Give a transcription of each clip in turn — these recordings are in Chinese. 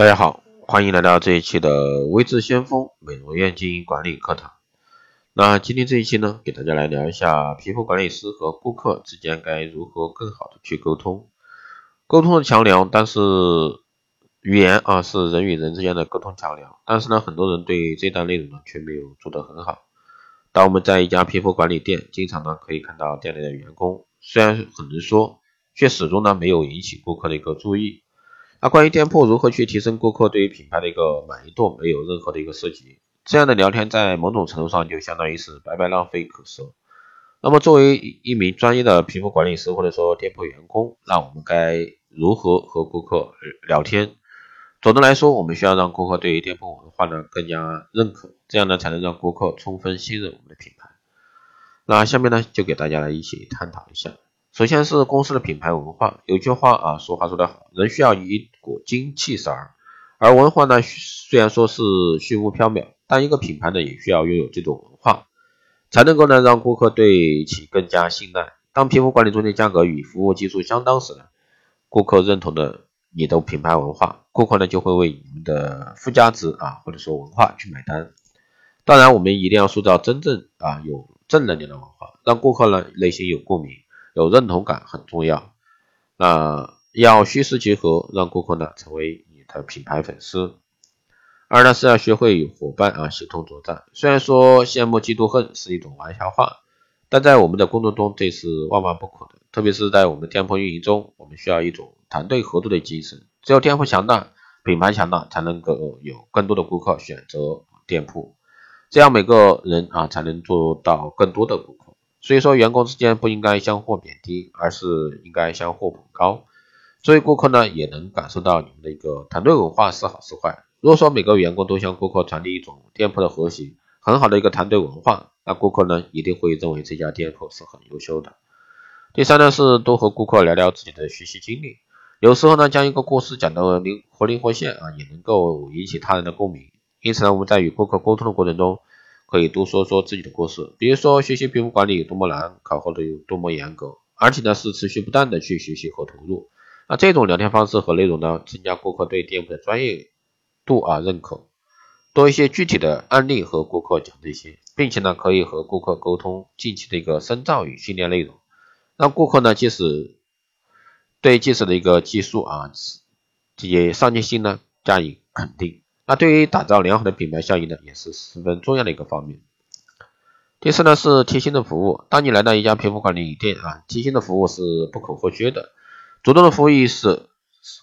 大家好，欢迎来到这一期的微智先锋美容院经营管理课堂。那今天这一期呢，给大家来聊一下皮肤管理师和顾客之间该如何更好的去沟通。沟通的桥梁，但是语言啊是人与人之间的沟通桥梁，但是呢，很多人对这段内容呢却没有做得很好。当我们在一家皮肤管理店，经常呢可以看到店内的员工，虽然很能说，却始终呢没有引起顾客的一个注意。那关于店铺如何去提升顾客对于品牌的一个满意度，没有任何的一个涉及。这样的聊天在某种程度上就相当于是白白浪费口舌。那么作为一名专业的皮肤管理师或者说店铺员工，那我们该如何和顾客聊天？总的来说，我们需要让顾客对于店铺文化呢更加认可，这样呢才能让顾客充分信任我们的品牌。那下面呢就给大家来一起探讨一下。首先是公司的品牌文化，有句话啊，俗话说得好，人需要一股精气神儿，而文化呢，虽然说是虚无缥缈，但一个品牌呢，也需要拥有这种文化，才能够呢，让顾客对其更加信赖。当皮肤管理中心价格与服务技术相当时呢，顾客认同的你的品牌文化，顾客呢就会为你们的附加值啊，或者说文化去买单。当然，我们一定要塑造真正啊有正能量的文化，让顾客呢内心有共鸣。有认同感很重要，那要虚实结合，让顾客呢成为你的品牌粉丝。二呢是要学会与伙伴啊协同作战。虽然说羡慕嫉妒恨是一种玩笑话，但在我们的工作中这是万万不可的。特别是在我们店铺运营中，我们需要一种团队合作的精神。只有店铺强大，品牌强大，才能够有更多的顾客选择店铺，这样每个人啊才能做到更多的顾客。所以说，员工之间不应该相互贬低，而是应该相互捧高。作为顾客呢，也能感受到你们的一个团队文化是好是坏。如果说每个员工都向顾客传递一种店铺的和谐、很好的一个团队文化，那顾客呢一定会认为这家店铺是很优秀的。第三呢，是多和顾客聊聊自己的学习经历。有时候呢，将一个故事讲得灵活灵活现啊，也能够引起他人的共鸣。因此呢，我们在与顾客沟通的过程中，可以多说说自己的故事，比如说学习皮肤管理有多么难，考核的有多么严格，而且呢是持续不断的去学习和投入。那这种聊天方式和内容呢，增加顾客对店铺的专业度啊认可。多一些具体的案例和顾客讲这些，并且呢可以和顾客沟通近期的一个深造与训练内容，让顾客呢即使对即使的一个技术啊这些上进心呢加以肯定。那对于打造良好的品牌效应呢，也是十分重要的一个方面。第四呢是贴心的服务。当你来到一家皮肤管理店啊，贴心的服务是不可或缺的。主动的服务意识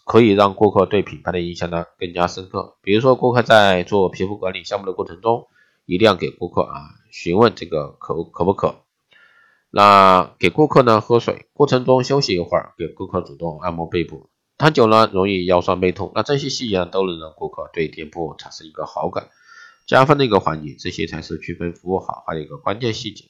可以让顾客对品牌的印象呢更加深刻。比如说，顾客在做皮肤管理项目的过程中，一定要给顾客啊询问这个可可不可。那给顾客呢喝水，过程中休息一会儿，给顾客主动按摩背部。躺久了容易腰酸背痛，那这些细节都能让顾客对店铺产生一个好感，加分的一个环节，这些才是区分服务好坏的一个关键细节。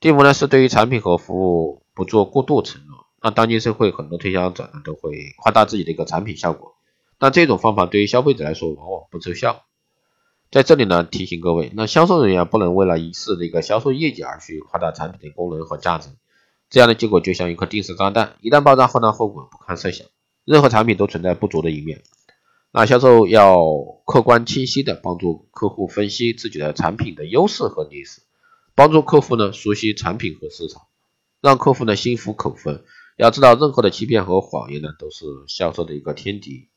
第五呢是对于产品和服务不做过度承诺。那当今社会很多推销者呢都会夸大自己的一个产品效果，但这种方法对于消费者来说往往不奏效。在这里呢提醒各位，那销售人员不能为了一次的一个销售业绩而去夸大产品的功能和价值，这样的结果就像一颗定时炸弹，一旦爆炸后呢后果不堪设想。任何产品都存在不足的一面，那销售要客观清晰的帮助客户分析自己的产品的优势和劣势，帮助客户呢熟悉产品和市场，让客户呢心服口服。要知道，任何的欺骗和谎言呢都是销售的一个天敌。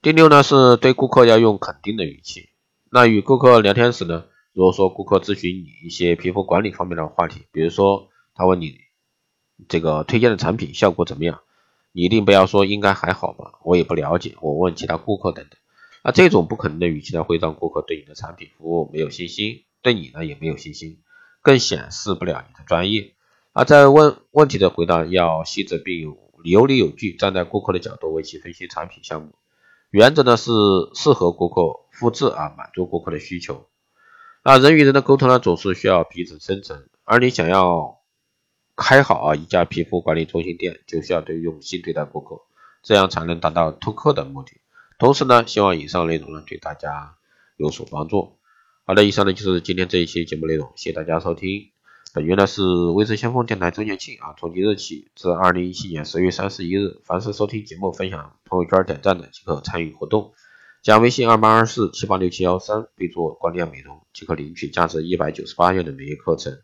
第六呢是对顾客要用肯定的语气。那与顾客聊天时呢，如果说顾客咨询你一些皮肤管理方面的话题，比如说他问你。这个推荐的产品效果怎么样？你一定不要说应该还好吧，我也不了解，我问其他顾客等等。那这种不可能的语气呢，会让顾客对你的产品服务没有信心，对你呢也没有信心，更显示不了你的专业。而在问问题的回答要细致并有理有据，站在顾客的角度为其分析产品项目。原则呢是适合顾客复制啊，满足顾客的需求。那人与人的沟通呢，总是需要彼此真诚，而你想要。开好啊一家皮肤管理中心店，就需要对用心对待顾客，这样才能达到拓客的目的。同时呢，希望以上内容呢对大家有所帮助。好的，以上呢就是今天这一期节目内容，谢谢大家收听。本月呢是微知先锋电台周年庆啊，从即日起至二零一七年十月三十一日，凡是收听节目、分享朋友圈、点赞的即可参与活动。加微信二八二四七八六七幺三，备注“光电美容”，即可领取价值一百九十八元的美业课程。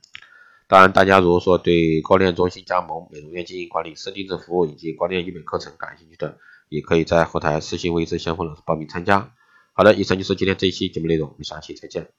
当然，大家如果说对光电中心加盟、美容院经营管理、师定制服务以及光电医美课程感兴趣的，也可以在后台私信微知先锋老师报名参加。好的，以上就是今天这一期节目内容，我们下期再见。